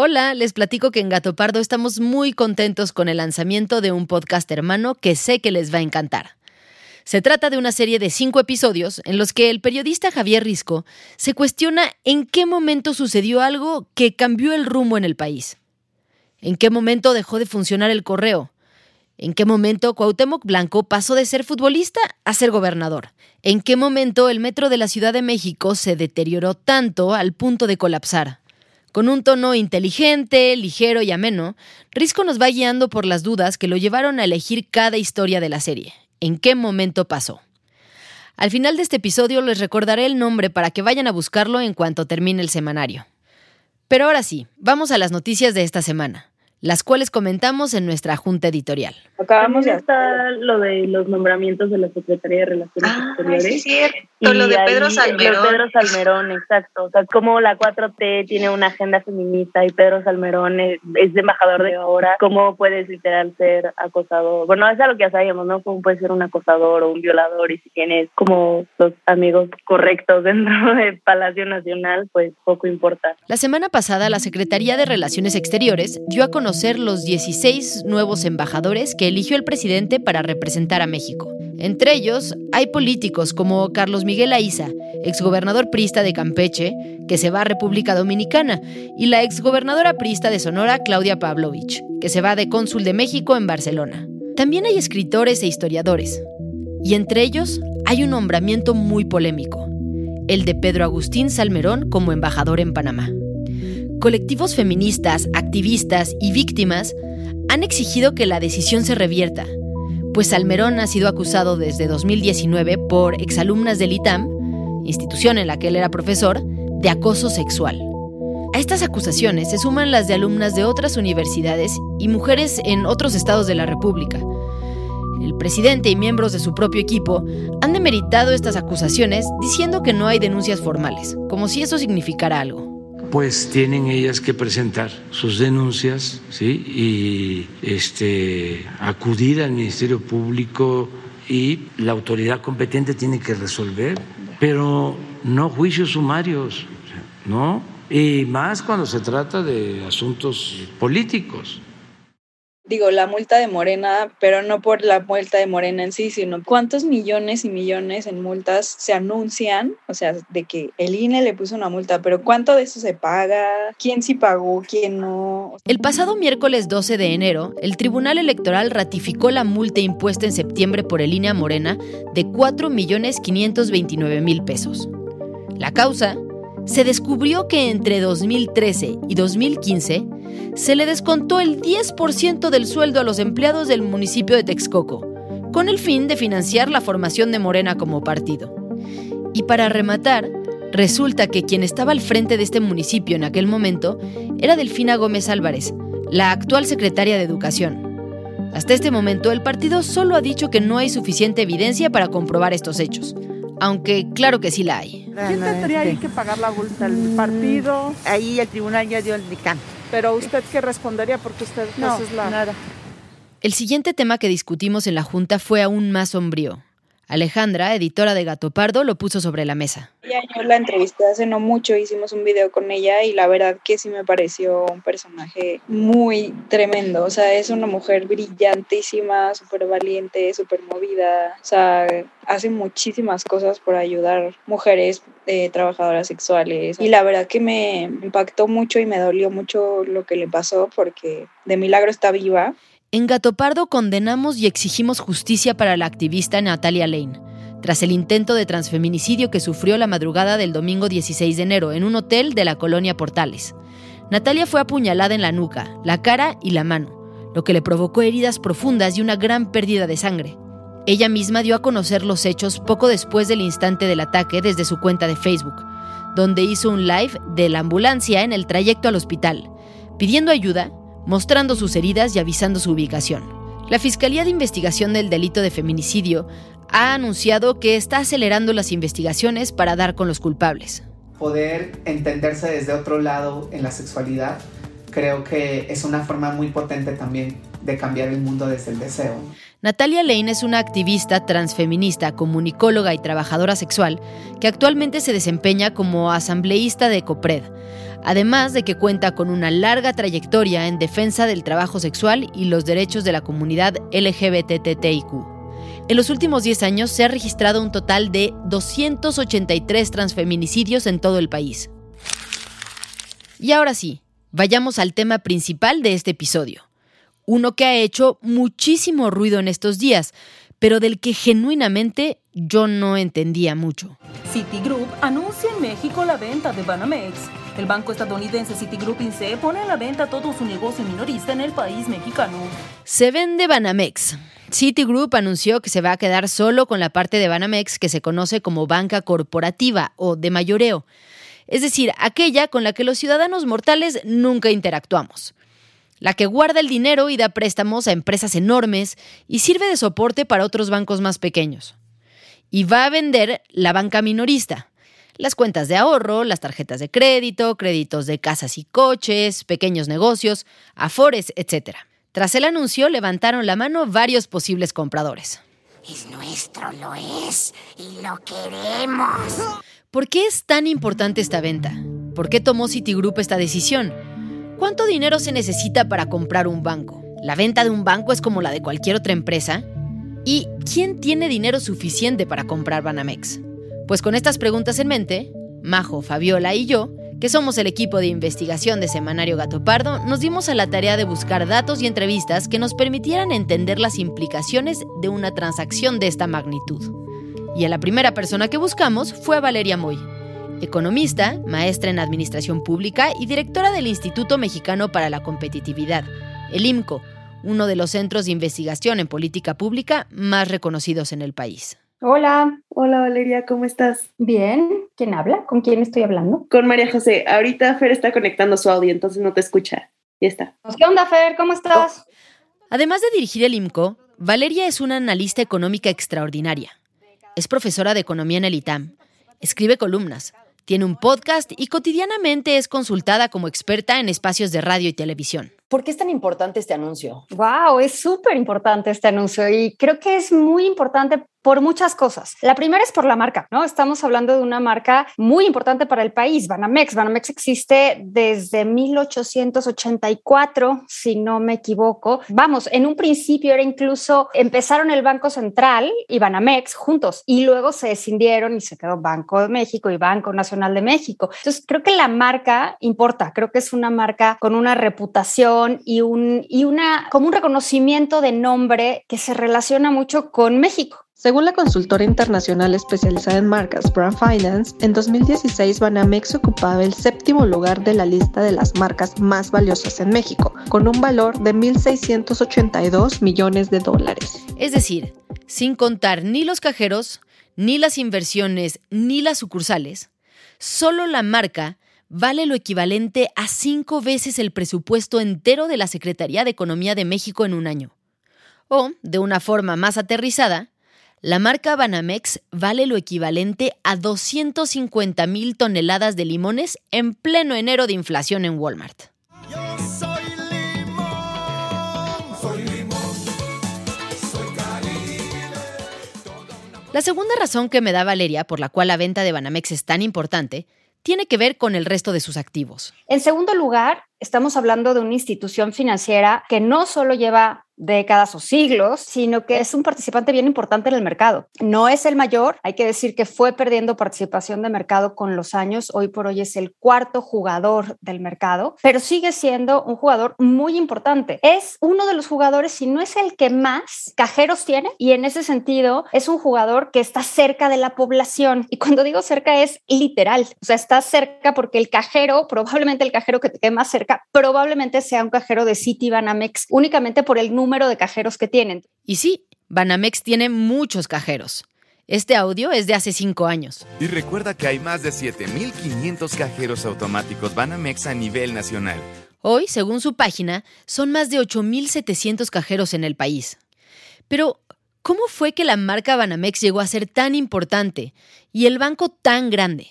Hola, les platico que en Gato Pardo estamos muy contentos con el lanzamiento de un podcast hermano que sé que les va a encantar. Se trata de una serie de cinco episodios en los que el periodista Javier Risco se cuestiona en qué momento sucedió algo que cambió el rumbo en el país. ¿En qué momento dejó de funcionar el correo? ¿En qué momento Cuauhtémoc Blanco pasó de ser futbolista a ser gobernador? ¿En qué momento el metro de la Ciudad de México se deterioró tanto al punto de colapsar? Con un tono inteligente, ligero y ameno, Risco nos va guiando por las dudas que lo llevaron a elegir cada historia de la serie. ¿En qué momento pasó? Al final de este episodio les recordaré el nombre para que vayan a buscarlo en cuanto termine el semanario. Pero ahora sí, vamos a las noticias de esta semana las cuales comentamos en nuestra junta editorial. Acabamos de está lo de los nombramientos de la Secretaría de Relaciones ah, Exteriores. Sí, cierto. lo de Pedro Salmerón. Lo de Pedro Salmerón, exacto. O sea, como la 4T tiene una agenda feminista y Pedro Salmerón es, embajador de ahora, ¿cómo puedes literal ser acosador? Bueno, es algo que ya sabíamos, ¿no? ¿Cómo puedes ser un acosador o un violador y si tienes como los amigos correctos dentro del Palacio Nacional, pues poco importa. La semana pasada, la Secretaría de Relaciones Exteriores dio a conocer conocer los 16 nuevos embajadores que eligió el presidente para representar a México. Entre ellos hay políticos como Carlos Miguel Aiza, exgobernador prista de Campeche, que se va a República Dominicana, y la exgobernadora prista de Sonora, Claudia Pavlovich, que se va de cónsul de México en Barcelona. También hay escritores e historiadores, y entre ellos hay un nombramiento muy polémico, el de Pedro Agustín Salmerón como embajador en Panamá. Colectivos feministas, activistas y víctimas han exigido que la decisión se revierta, pues Salmerón ha sido acusado desde 2019 por exalumnas del ITAM, institución en la que él era profesor, de acoso sexual. A estas acusaciones se suman las de alumnas de otras universidades y mujeres en otros estados de la República. El presidente y miembros de su propio equipo han demeritado estas acusaciones diciendo que no hay denuncias formales, como si eso significara algo pues tienen ellas que presentar sus denuncias ¿sí? y este, acudir al Ministerio Público y la autoridad competente tiene que resolver, pero no juicios sumarios, ¿no? Y más cuando se trata de asuntos políticos digo, la multa de Morena, pero no por la multa de Morena en sí, sino cuántos millones y millones en multas se anuncian, o sea, de que el INE le puso una multa, pero cuánto de eso se paga, quién sí pagó, quién no. El pasado miércoles 12 de enero, el Tribunal Electoral ratificó la multa impuesta en septiembre por el INE a Morena de 4 millones 529 mil pesos. La causa se descubrió que entre 2013 y 2015 se le descontó el 10% del sueldo a los empleados del municipio de Texcoco, con el fin de financiar la formación de Morena como partido. Y para rematar, resulta que quien estaba al frente de este municipio en aquel momento era Delfina Gómez Álvarez, la actual secretaria de Educación. Hasta este momento, el partido solo ha dicho que no hay suficiente evidencia para comprobar estos hechos, aunque claro que sí la hay. ¿Quién tendría ahí que pagar la multa? ¿El partido? Ahí el tribunal ya dio el dictamen. ¿Pero usted qué respondería? Porque usted no, es la... nada. El siguiente tema que discutimos en la Junta fue aún más sombrío. Alejandra, editora de Gato Pardo, lo puso sobre la mesa. Ya yo la entrevisté hace no mucho, hicimos un video con ella y la verdad que sí me pareció un personaje muy tremendo. O sea, es una mujer brillantísima, súper valiente, súper movida. O sea, hace muchísimas cosas por ayudar mujeres eh, trabajadoras sexuales. Y la verdad que me impactó mucho y me dolió mucho lo que le pasó porque de milagro está viva. En Gato Pardo condenamos y exigimos justicia para la activista Natalia Lane, tras el intento de transfeminicidio que sufrió la madrugada del domingo 16 de enero en un hotel de la colonia Portales. Natalia fue apuñalada en la nuca, la cara y la mano, lo que le provocó heridas profundas y una gran pérdida de sangre. Ella misma dio a conocer los hechos poco después del instante del ataque desde su cuenta de Facebook, donde hizo un live de la ambulancia en el trayecto al hospital, pidiendo ayuda mostrando sus heridas y avisando su ubicación. La Fiscalía de Investigación del Delito de Feminicidio ha anunciado que está acelerando las investigaciones para dar con los culpables. Poder entenderse desde otro lado en la sexualidad creo que es una forma muy potente también de cambiar el mundo desde el deseo. Natalia Lane es una activista transfeminista, comunicóloga y trabajadora sexual que actualmente se desempeña como asambleísta de COPRED, además de que cuenta con una larga trayectoria en defensa del trabajo sexual y los derechos de la comunidad LGBTTIQ. En los últimos 10 años se ha registrado un total de 283 transfeminicidios en todo el país. Y ahora sí, vayamos al tema principal de este episodio uno que ha hecho muchísimo ruido en estos días, pero del que genuinamente yo no entendía mucho. Citigroup anuncia en México la venta de Banamex. El banco estadounidense Citigroup Inc. pone a la venta todo su negocio minorista en el país mexicano. Se vende Banamex. Citigroup anunció que se va a quedar solo con la parte de Banamex que se conoce como banca corporativa o de mayoreo, es decir, aquella con la que los ciudadanos mortales nunca interactuamos la que guarda el dinero y da préstamos a empresas enormes y sirve de soporte para otros bancos más pequeños. Y va a vender la banca minorista, las cuentas de ahorro, las tarjetas de crédito, créditos de casas y coches, pequeños negocios, afores, etc. Tras el anuncio levantaron la mano varios posibles compradores. Es nuestro, lo es, y lo queremos. ¿Por qué es tan importante esta venta? ¿Por qué tomó Citigroup esta decisión? ¿Cuánto dinero se necesita para comprar un banco? ¿La venta de un banco es como la de cualquier otra empresa? ¿Y quién tiene dinero suficiente para comprar Banamex? Pues con estas preguntas en mente, Majo, Fabiola y yo, que somos el equipo de investigación de Semanario Gato Pardo, nos dimos a la tarea de buscar datos y entrevistas que nos permitieran entender las implicaciones de una transacción de esta magnitud. Y a la primera persona que buscamos fue a Valeria Moy, economista, maestra en Administración Pública y directora del Instituto Mexicano para la Competitividad, el IMCO, uno de los centros de investigación en política pública más reconocidos en el país. Hola. Hola Valeria, ¿cómo estás? Bien. ¿Quién habla? ¿Con quién estoy hablando? Con María José. Ahorita Fer está conectando su audio, entonces no te escucha. Ya está. ¿Qué onda, Fer? ¿Cómo estás? Además de dirigir el IMCO, Valeria es una analista económica extraordinaria. Es profesora de economía en el ITAM. Escribe columnas, tiene un podcast y cotidianamente es consultada como experta en espacios de radio y televisión. ¿Por qué es tan importante este anuncio? Wow, es súper importante este anuncio y creo que es muy importante por muchas cosas. La primera es por la marca, ¿no? Estamos hablando de una marca muy importante para el país, Banamex. Banamex existe desde 1884, si no me equivoco. Vamos, en un principio era incluso, empezaron el Banco Central y Banamex juntos y luego se escindieron y se quedó Banco de México y Banco Nacional de México. Entonces, creo que la marca importa, creo que es una marca con una reputación y, un, y una, como un reconocimiento de nombre que se relaciona mucho con México. Según la consultora internacional especializada en marcas Brand Finance, en 2016 Banamex ocupaba el séptimo lugar de la lista de las marcas más valiosas en México, con un valor de 1.682 millones de dólares. Es decir, sin contar ni los cajeros, ni las inversiones, ni las sucursales, solo la marca vale lo equivalente a cinco veces el presupuesto entero de la Secretaría de Economía de México en un año. O, de una forma más aterrizada, la marca Banamex vale lo equivalente a 250 mil toneladas de limones en pleno enero de inflación en Walmart. La segunda razón que me da Valeria por la cual la venta de Banamex es tan importante tiene que ver con el resto de sus activos. En segundo lugar, estamos hablando de una institución financiera que no solo lleva décadas o siglos, sino que es un participante bien importante en el mercado. No es el mayor, hay que decir que fue perdiendo participación de mercado con los años, hoy por hoy es el cuarto jugador del mercado, pero sigue siendo un jugador muy importante. Es uno de los jugadores, si no es el que más cajeros tiene, y en ese sentido es un jugador que está cerca de la población. Y cuando digo cerca es literal, o sea, está cerca porque el cajero, probablemente el cajero que te quede más cerca, probablemente sea un cajero de Citibanamex, únicamente por el número número de cajeros que tienen. Y sí, Banamex tiene muchos cajeros. Este audio es de hace cinco años. Y recuerda que hay más de 7.500 cajeros automáticos Banamex a nivel nacional. Hoy, según su página, son más de 8.700 cajeros en el país. Pero, ¿cómo fue que la marca Banamex llegó a ser tan importante y el banco tan grande?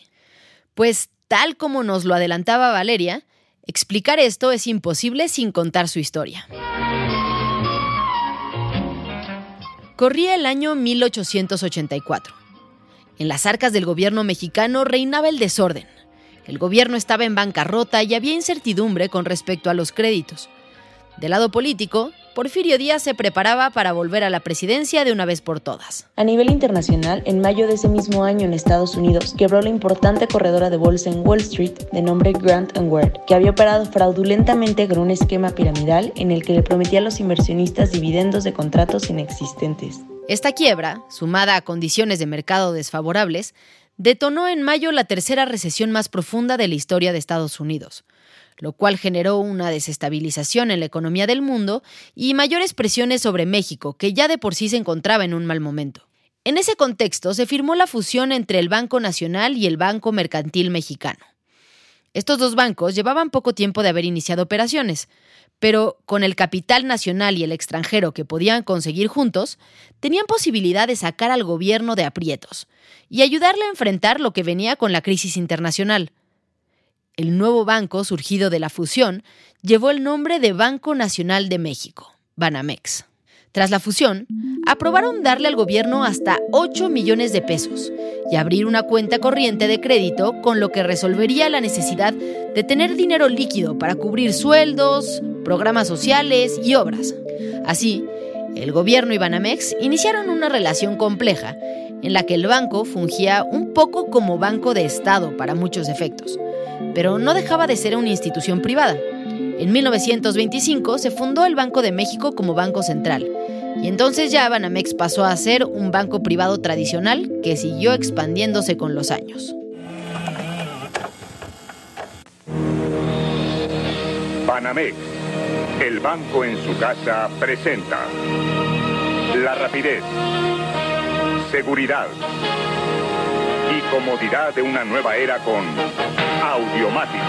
Pues, tal como nos lo adelantaba Valeria, explicar esto es imposible sin contar su historia. Corría el año 1884. En las arcas del gobierno mexicano reinaba el desorden. El gobierno estaba en bancarrota y había incertidumbre con respecto a los créditos. Del lado político, Porfirio Díaz se preparaba para volver a la presidencia de una vez por todas. A nivel internacional, en mayo de ese mismo año en Estados Unidos, quebró la importante corredora de bolsa en Wall Street de nombre Grant Ward, que había operado fraudulentamente con un esquema piramidal en el que le prometía a los inversionistas dividendos de contratos inexistentes. Esta quiebra, sumada a condiciones de mercado desfavorables, detonó en mayo la tercera recesión más profunda de la historia de Estados Unidos lo cual generó una desestabilización en la economía del mundo y mayores presiones sobre México, que ya de por sí se encontraba en un mal momento. En ese contexto se firmó la fusión entre el Banco Nacional y el Banco Mercantil Mexicano. Estos dos bancos llevaban poco tiempo de haber iniciado operaciones, pero con el capital nacional y el extranjero que podían conseguir juntos, tenían posibilidad de sacar al gobierno de aprietos y ayudarle a enfrentar lo que venía con la crisis internacional. El nuevo banco, surgido de la fusión, llevó el nombre de Banco Nacional de México, Banamex. Tras la fusión, aprobaron darle al gobierno hasta 8 millones de pesos y abrir una cuenta corriente de crédito con lo que resolvería la necesidad de tener dinero líquido para cubrir sueldos, programas sociales y obras. Así, el gobierno y Banamex iniciaron una relación compleja en la que el banco fungía un poco como banco de Estado para muchos efectos pero no dejaba de ser una institución privada. En 1925 se fundó el Banco de México como Banco Central, y entonces ya Banamex pasó a ser un banco privado tradicional que siguió expandiéndose con los años. Banamex, el banco en su casa, presenta la rapidez, seguridad y comodidad de una nueva era con Audiomático.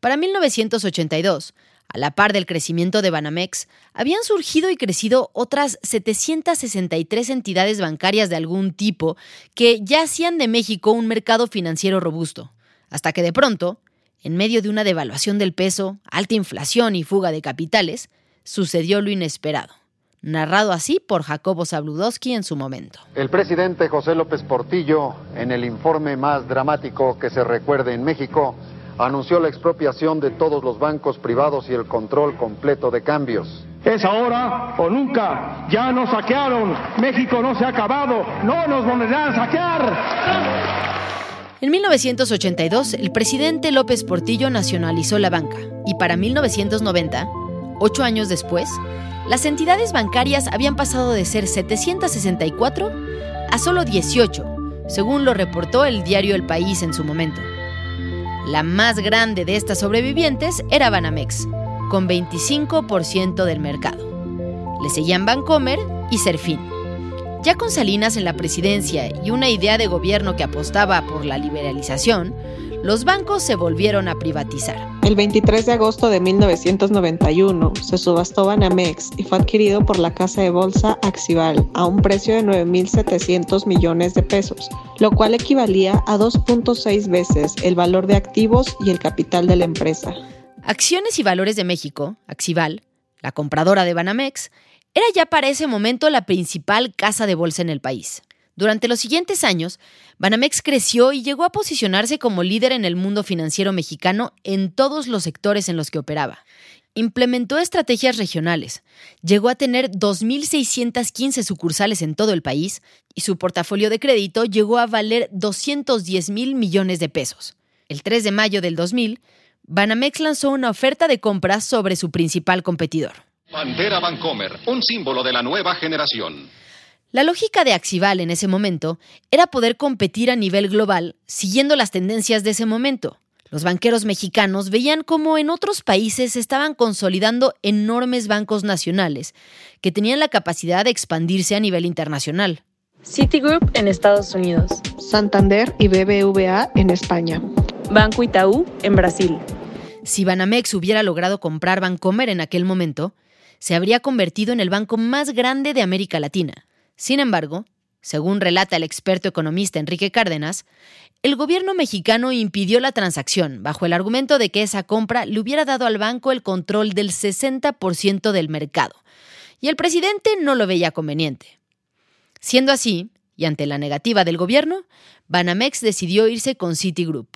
Para 1982, a la par del crecimiento de Banamex, habían surgido y crecido otras 763 entidades bancarias de algún tipo que ya hacían de México un mercado financiero robusto, hasta que de pronto, en medio de una devaluación del peso, alta inflación y fuga de capitales, sucedió lo inesperado narrado así por Jacobo Zabludowski en su momento. El presidente José López Portillo, en el informe más dramático que se recuerde en México, anunció la expropiación de todos los bancos privados y el control completo de cambios. Es ahora o nunca. Ya nos saquearon. México no se ha acabado. No nos volverán a saquear. En 1982, el presidente López Portillo nacionalizó la banca y para 1990, ocho años después, las entidades bancarias habían pasado de ser 764 a solo 18, según lo reportó el diario El País en su momento. La más grande de estas sobrevivientes era Banamex, con 25% del mercado. Le seguían Bancomer y Serfín. Ya con Salinas en la presidencia y una idea de gobierno que apostaba por la liberalización, los bancos se volvieron a privatizar. El 23 de agosto de 1991 se subastó Banamex y fue adquirido por la casa de bolsa Axival a un precio de 9.700 millones de pesos, lo cual equivalía a 2.6 veces el valor de activos y el capital de la empresa. Acciones y Valores de México, Axival, la compradora de Banamex, Era ya para ese momento la principal casa de bolsa en el país. Durante los siguientes años, Banamex creció y llegó a posicionarse como líder en el mundo financiero mexicano en todos los sectores en los que operaba. Implementó estrategias regionales, llegó a tener 2.615 sucursales en todo el país y su portafolio de crédito llegó a valer 210 mil millones de pesos. El 3 de mayo del 2000, Banamex lanzó una oferta de compra sobre su principal competidor. Bandera Vancomer, un símbolo de la nueva generación. La lógica de Axival en ese momento era poder competir a nivel global siguiendo las tendencias de ese momento. Los banqueros mexicanos veían cómo en otros países se estaban consolidando enormes bancos nacionales que tenían la capacidad de expandirse a nivel internacional. Citigroup en Estados Unidos. Santander y BBVA en España. Banco Itaú en Brasil. Si Banamex hubiera logrado comprar Bancomer en aquel momento, se habría convertido en el banco más grande de América Latina. Sin embargo, según relata el experto economista Enrique Cárdenas, el gobierno mexicano impidió la transacción bajo el argumento de que esa compra le hubiera dado al banco el control del 60% del mercado, y el presidente no lo veía conveniente. Siendo así, y ante la negativa del gobierno, Banamex decidió irse con Citigroup,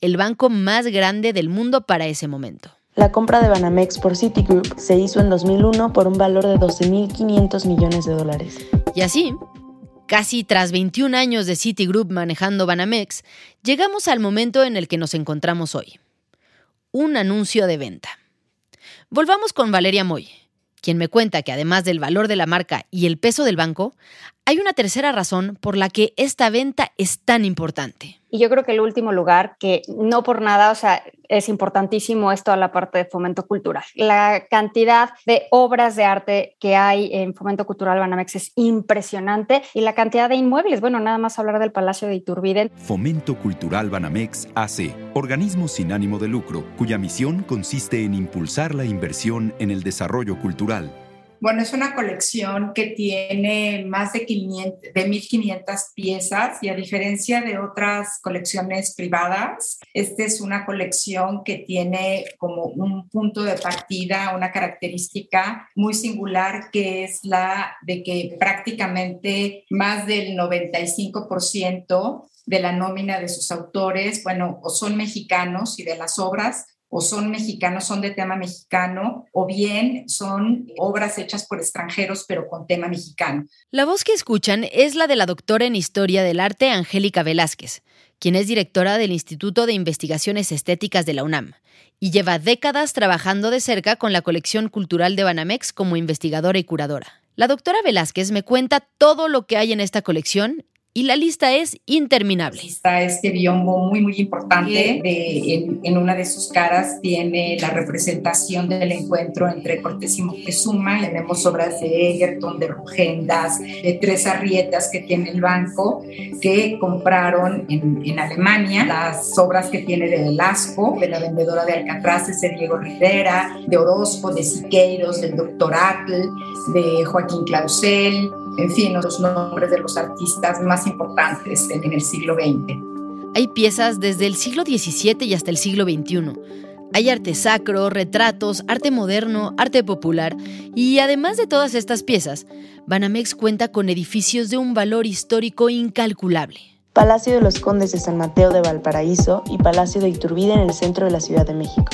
el banco más grande del mundo para ese momento. La compra de Banamex por Citigroup se hizo en 2001 por un valor de 12.500 millones de dólares. Y así, casi tras 21 años de Citigroup manejando Banamex, llegamos al momento en el que nos encontramos hoy. Un anuncio de venta. Volvamos con Valeria Moy, quien me cuenta que además del valor de la marca y el peso del banco, hay una tercera razón por la que esta venta es tan importante. Y yo creo que el último lugar, que no por nada, o sea, es importantísimo esto a la parte de fomento cultural. La cantidad de obras de arte que hay en fomento cultural Banamex es impresionante y la cantidad de inmuebles, bueno, nada más hablar del Palacio de Iturbide. Fomento Cultural Banamex AC, organismo sin ánimo de lucro, cuya misión consiste en impulsar la inversión en el desarrollo cultural bueno, es una colección que tiene más de, 500, de 1.500 piezas y a diferencia de otras colecciones privadas, esta es una colección que tiene como un punto de partida, una característica muy singular que es la de que prácticamente más del 95% de la nómina de sus autores, bueno, son mexicanos y de las obras o son mexicanos, son de tema mexicano, o bien son obras hechas por extranjeros pero con tema mexicano. La voz que escuchan es la de la doctora en Historia del Arte Angélica Velázquez, quien es directora del Instituto de Investigaciones Estéticas de la UNAM y lleva décadas trabajando de cerca con la colección cultural de Banamex como investigadora y curadora. La doctora Velázquez me cuenta todo lo que hay en esta colección y la lista es interminable. Está este biombo muy, muy importante. en, una de sus caras tiene la representación del encuentro entre Cortés y Moctezuma. Tenemos obras de Egerton, de Rugendas, de tres arrietas que tiene el banco que compraron en, en Alemania. Las obras que tiene de Velasco, de la vendedora de Alcatraz, de Diego Rivera, de Orozco, de Siqueiros, del doctor Atl, de Joaquín Clausel, en fin, los nombres de los artistas más importantes en el siglo XX. Hay piezas desde el siglo XVII y hasta el siglo XXI. Hay arte sacro, retratos, arte moderno, arte popular y además de todas estas piezas, Banamex cuenta con edificios de un valor histórico incalculable. Palacio de los Condes de San Mateo de Valparaíso y Palacio de Iturbide en el centro de la Ciudad de México.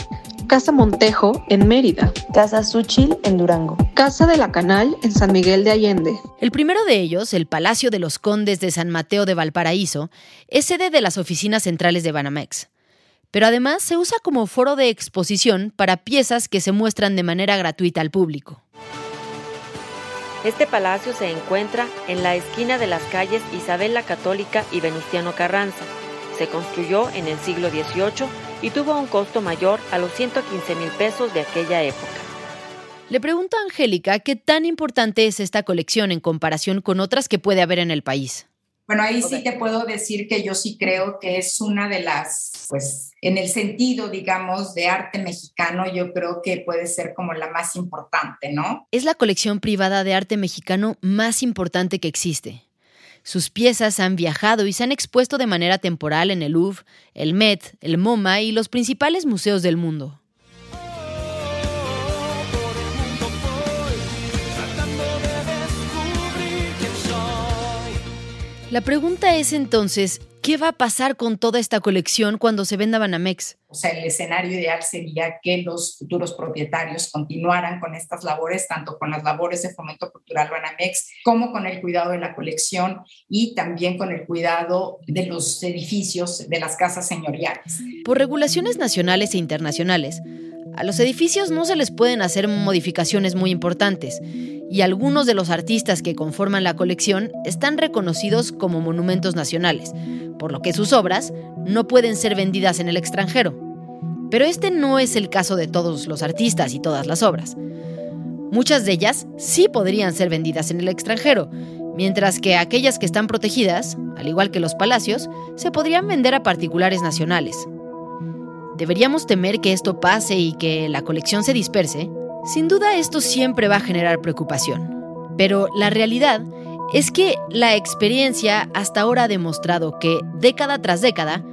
Casa Montejo en Mérida, Casa Suchil en Durango, Casa de la Canal en San Miguel de Allende. El primero de ellos, el Palacio de los Condes de San Mateo de Valparaíso, es sede de las oficinas centrales de Banamex. Pero además se usa como foro de exposición para piezas que se muestran de manera gratuita al público. Este palacio se encuentra en la esquina de las calles Isabel la Católica y Venustiano Carranza. Se construyó en el siglo XVIII y tuvo un costo mayor a los 115 mil pesos de aquella época. Le pregunto a Angélica qué tan importante es esta colección en comparación con otras que puede haber en el país. Bueno, ahí sí te puedo decir que yo sí creo que es una de las, pues, en el sentido, digamos, de arte mexicano, yo creo que puede ser como la más importante, ¿no? Es la colección privada de arte mexicano más importante que existe. Sus piezas han viajado y se han expuesto de manera temporal en el Louvre, el Met, el MoMA y los principales museos del mundo. La pregunta es entonces, ¿qué va a pasar con toda esta colección cuando se venda Banamex? O sea, el escenario ideal sería que los futuros propietarios continuaran con estas labores, tanto con las labores de fomento cultural Banamex, como con el cuidado de la colección y también con el cuidado de los edificios de las casas señoriales. Por regulaciones nacionales e internacionales, a los edificios no se les pueden hacer modificaciones muy importantes y algunos de los artistas que conforman la colección están reconocidos como monumentos nacionales, por lo que sus obras no pueden ser vendidas en el extranjero. Pero este no es el caso de todos los artistas y todas las obras. Muchas de ellas sí podrían ser vendidas en el extranjero, mientras que aquellas que están protegidas, al igual que los palacios, se podrían vender a particulares nacionales. ¿Deberíamos temer que esto pase y que la colección se disperse? Sin duda esto siempre va a generar preocupación, pero la realidad es que la experiencia hasta ahora ha demostrado que, década tras década,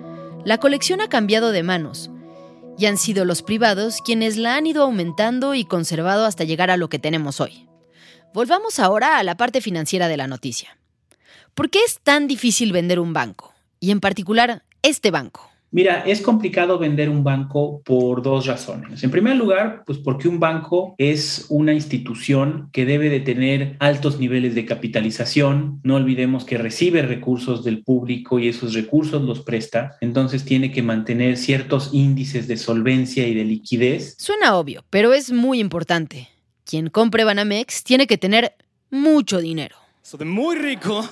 la colección ha cambiado de manos, y han sido los privados quienes la han ido aumentando y conservado hasta llegar a lo que tenemos hoy. Volvamos ahora a la parte financiera de la noticia. ¿Por qué es tan difícil vender un banco? Y en particular, este banco. Mira, es complicado vender un banco por dos razones. En primer lugar, pues porque un banco es una institución que debe de tener altos niveles de capitalización. No olvidemos que recibe recursos del público y esos recursos los presta. Entonces tiene que mantener ciertos índices de solvencia y de liquidez. Suena obvio, pero es muy importante. Quien compre Banamex tiene que tener mucho dinero. de muy rico.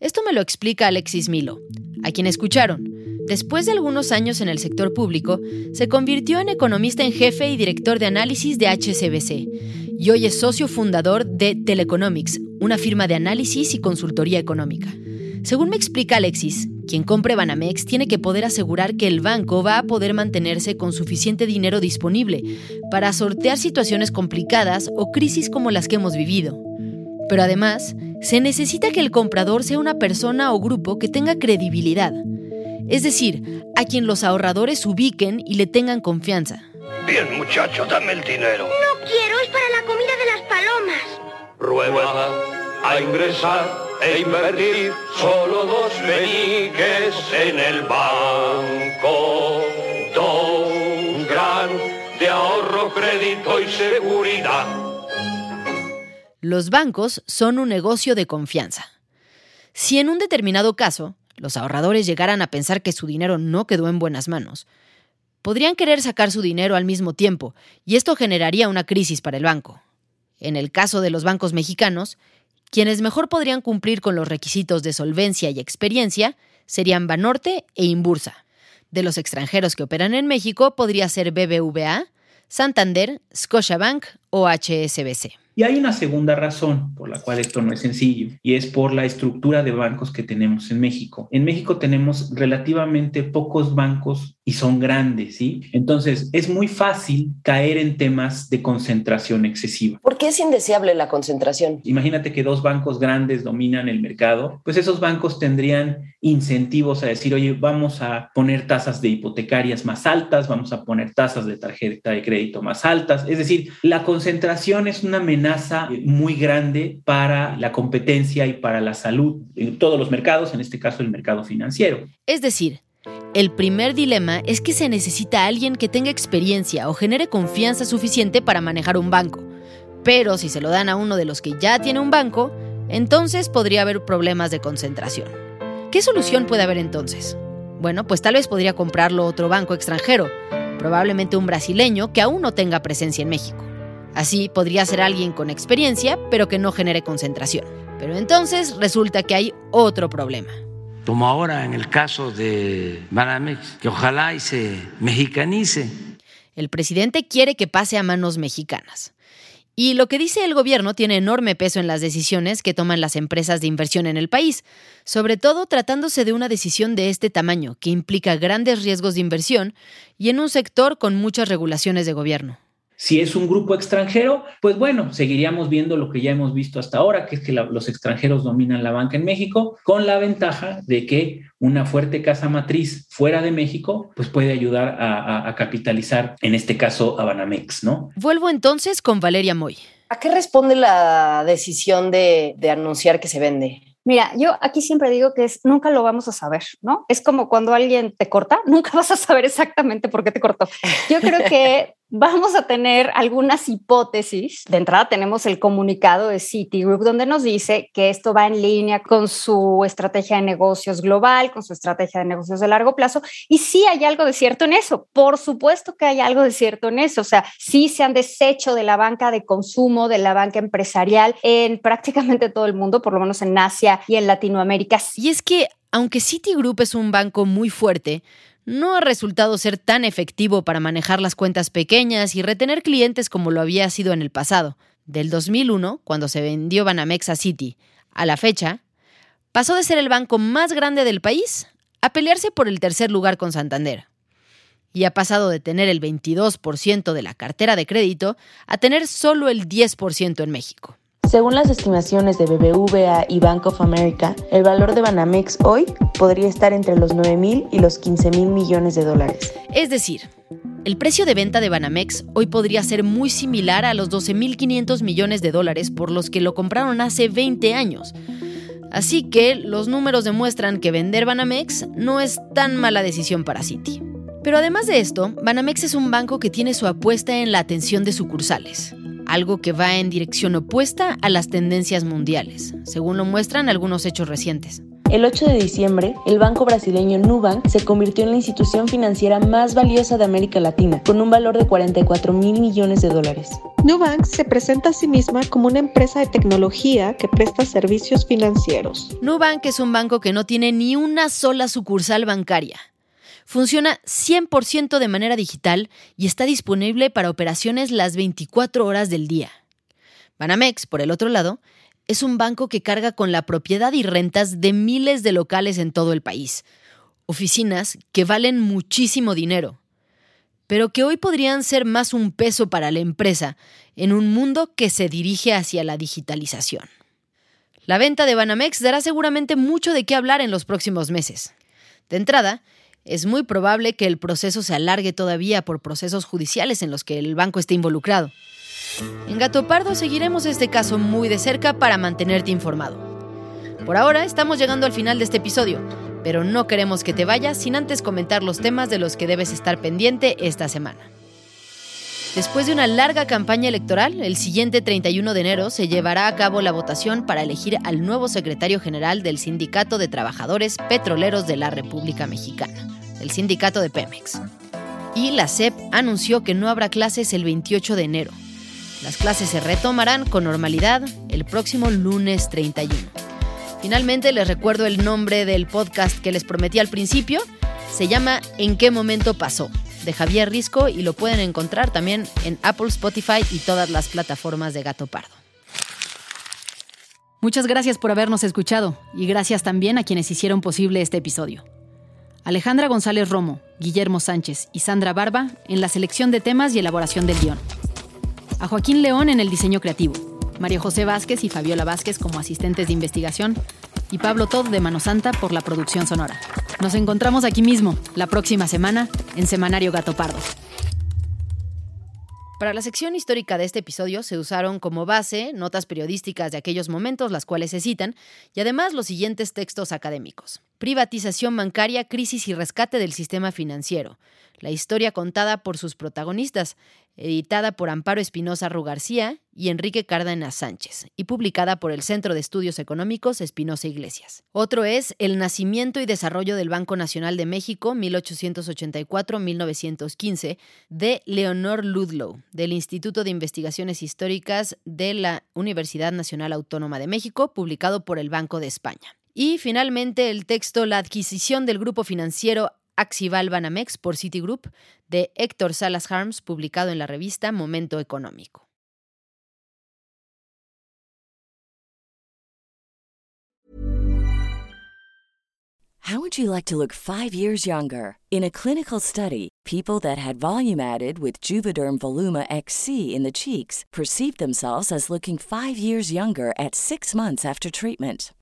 Esto me lo explica Alexis Milo, a quien escucharon Después de algunos años en el sector público, se convirtió en economista en jefe y director de análisis de HCBC, y hoy es socio fundador de Teleconomics, una firma de análisis y consultoría económica. Según me explica Alexis, quien compre Banamex tiene que poder asegurar que el banco va a poder mantenerse con suficiente dinero disponible para sortear situaciones complicadas o crisis como las que hemos vivido. Pero además, se necesita que el comprador sea una persona o grupo que tenga credibilidad, es decir, a quien los ahorradores ubiquen y le tengan confianza. Bien, muchacho, dame el dinero. No quiero, es para la comida de las palomas. Prueba a ingresar e invertir solo dos meniques en el banco. Don Gran de ahorro, crédito y seguridad. Los bancos son un negocio de confianza. Si en un determinado caso los ahorradores llegaran a pensar que su dinero no quedó en buenas manos, podrían querer sacar su dinero al mismo tiempo, y esto generaría una crisis para el banco. En el caso de los bancos mexicanos, quienes mejor podrían cumplir con los requisitos de solvencia y experiencia serían Banorte e Imbursa. De los extranjeros que operan en México podría ser BBVA, Santander, Scotiabank o HSBC. Y hay una segunda razón por la cual esto no es sencillo, y es por la estructura de bancos que tenemos en México. En México tenemos relativamente pocos bancos y son grandes, ¿sí? Entonces, es muy fácil caer en temas de concentración excesiva. ¿Por qué es indeseable la concentración? Imagínate que dos bancos grandes dominan el mercado, pues esos bancos tendrían incentivos a decir, oye, vamos a poner tasas de hipotecarias más altas, vamos a poner tasas de tarjeta de crédito más altas. Es decir, la concentración es una amenaza muy grande para la competencia y para la salud en todos los mercados, en este caso el mercado financiero. Es decir, el primer dilema es que se necesita alguien que tenga experiencia o genere confianza suficiente para manejar un banco. Pero si se lo dan a uno de los que ya tiene un banco, entonces podría haber problemas de concentración. ¿Qué solución puede haber entonces? Bueno, pues tal vez podría comprarlo otro banco extranjero, probablemente un brasileño que aún no tenga presencia en México. Así podría ser alguien con experiencia, pero que no genere concentración. Pero entonces resulta que hay otro problema. Como ahora en el caso de Banamex, que ojalá y se mexicanice. El presidente quiere que pase a manos mexicanas. Y lo que dice el gobierno tiene enorme peso en las decisiones que toman las empresas de inversión en el país, sobre todo tratándose de una decisión de este tamaño, que implica grandes riesgos de inversión y en un sector con muchas regulaciones de gobierno. Si es un grupo extranjero, pues bueno, seguiríamos viendo lo que ya hemos visto hasta ahora, que es que los extranjeros dominan la banca en México, con la ventaja de que una fuerte casa matriz fuera de México, pues puede ayudar a, capitalizar, en este caso, a Banamex, ¿no? Vuelvo entonces con Valeria Moy. ¿A qué responde la decisión de, de anunciar que se vende? Mira, yo aquí siempre digo que es nunca lo vamos a saber, ¿no? Es como cuando alguien te corta, nunca vas a saber exactamente por qué te cortó. Yo creo que vamos a tener algunas hipótesis. De entrada tenemos el comunicado de Citigroup donde nos dice que esto va en línea con su estrategia de negocios global, con su estrategia de negocios de largo plazo. Y sí hay algo de cierto en eso. Por supuesto que hay algo de cierto en eso. O sea, sí se han deshecho de la banca de consumo, de la banca empresarial en prácticamente todo el mundo, por lo menos en Asia y en Latinoamérica. Y es que, aunque Citigroup es un banco muy fuerte, no ha resultado ser tan efectivo para manejar las cuentas pequeñas y retener clientes como lo había sido en el pasado. Del 2001, cuando se vendió Banamex a Citi, a la fecha, pasó de ser el banco más grande del país a pelearse por el tercer lugar con Santander. Y ha pasado de tener el 22% de la cartera de crédito a tener solo el 10% en México. Según las estimaciones de BBVA y Bank of America, el valor de Banamex hoy podría estar entre los 9 mil y los 15 mil millones de dólares. Es decir, el precio de venta de Banamex hoy podría ser muy similar a los 12.500 millones de dólares por los que lo compraron hace 20 años. Así que los números demuestran que vender Banamex no es tan mala decisión para Citi. Pero además de esto, Banamex es un banco que tiene su apuesta en la atención de sucursales algo que va en dirección opuesta a las tendencias mundiales, según lo muestran algunos hechos recientes. El 8 de diciembre, el banco brasileño Nubank se convirtió en la institución financiera más valiosa de América Latina, con un valor de 44 mil millones de dólares. Nubank se presenta a sí misma como una empresa de tecnología que presta servicios financieros. Nubank es un banco que no tiene ni una sola sucursal bancaria. Funciona 100% de manera digital y está disponible para operaciones las 24 horas del día. Banamex, por el otro lado, es un banco que carga con la propiedad y rentas de miles de locales en todo el país, oficinas que valen muchísimo dinero, pero que hoy podrían ser más un peso para la empresa en un mundo que se dirige hacia la digitalización. La venta de Banamex dará seguramente mucho de qué hablar en los próximos meses. De entrada, es muy probable que el proceso se alargue todavía por procesos judiciales en los que el banco esté involucrado. En Gato Pardo seguiremos este caso muy de cerca para mantenerte informado. Por ahora estamos llegando al final de este episodio, pero no queremos que te vayas sin antes comentar los temas de los que debes estar pendiente esta semana. Después de una larga campaña electoral, el siguiente 31 de enero se llevará a cabo la votación para elegir al nuevo secretario general del Sindicato de Trabajadores Petroleros de la República Mexicana, el sindicato de Pemex. Y la SEP anunció que no habrá clases el 28 de enero. Las clases se retomarán con normalidad el próximo lunes 31. Finalmente les recuerdo el nombre del podcast que les prometí al principio. Se llama ¿En qué momento pasó? De Javier Risco y lo pueden encontrar también en Apple, Spotify y todas las plataformas de Gato Pardo. Muchas gracias por habernos escuchado y gracias también a quienes hicieron posible este episodio. Alejandra González Romo, Guillermo Sánchez y Sandra Barba en la selección de temas y elaboración del guion. A Joaquín León en el diseño creativo. María José Vázquez y Fabiola Vázquez como asistentes de investigación y Pablo Todd de Mano Santa por la producción sonora. Nos encontramos aquí mismo, la próxima semana, en Semanario Gato Pardo. Para la sección histórica de este episodio se usaron como base notas periodísticas de aquellos momentos, las cuales se citan, y además los siguientes textos académicos. Privatización bancaria, crisis y rescate del sistema financiero. La historia contada por sus protagonistas, editada por Amparo Espinosa Rugarcía y Enrique Cárdenas Sánchez, y publicada por el Centro de Estudios Económicos Espinosa Iglesias. Otro es El nacimiento y desarrollo del Banco Nacional de México, 1884-1915, de Leonor Ludlow, del Instituto de Investigaciones Históricas de la Universidad Nacional Autónoma de México, publicado por el Banco de España. Y finalmente el texto La adquisición del grupo financiero Axival Banamex por Citigroup de Héctor Salas Harms, publicado en la revista Momento Económico. How would you like to look five years younger? In a clinical study, people that had volume added with Juvederm Voluma XC in the cheeks perceived themselves as looking five years younger at six months after treatment.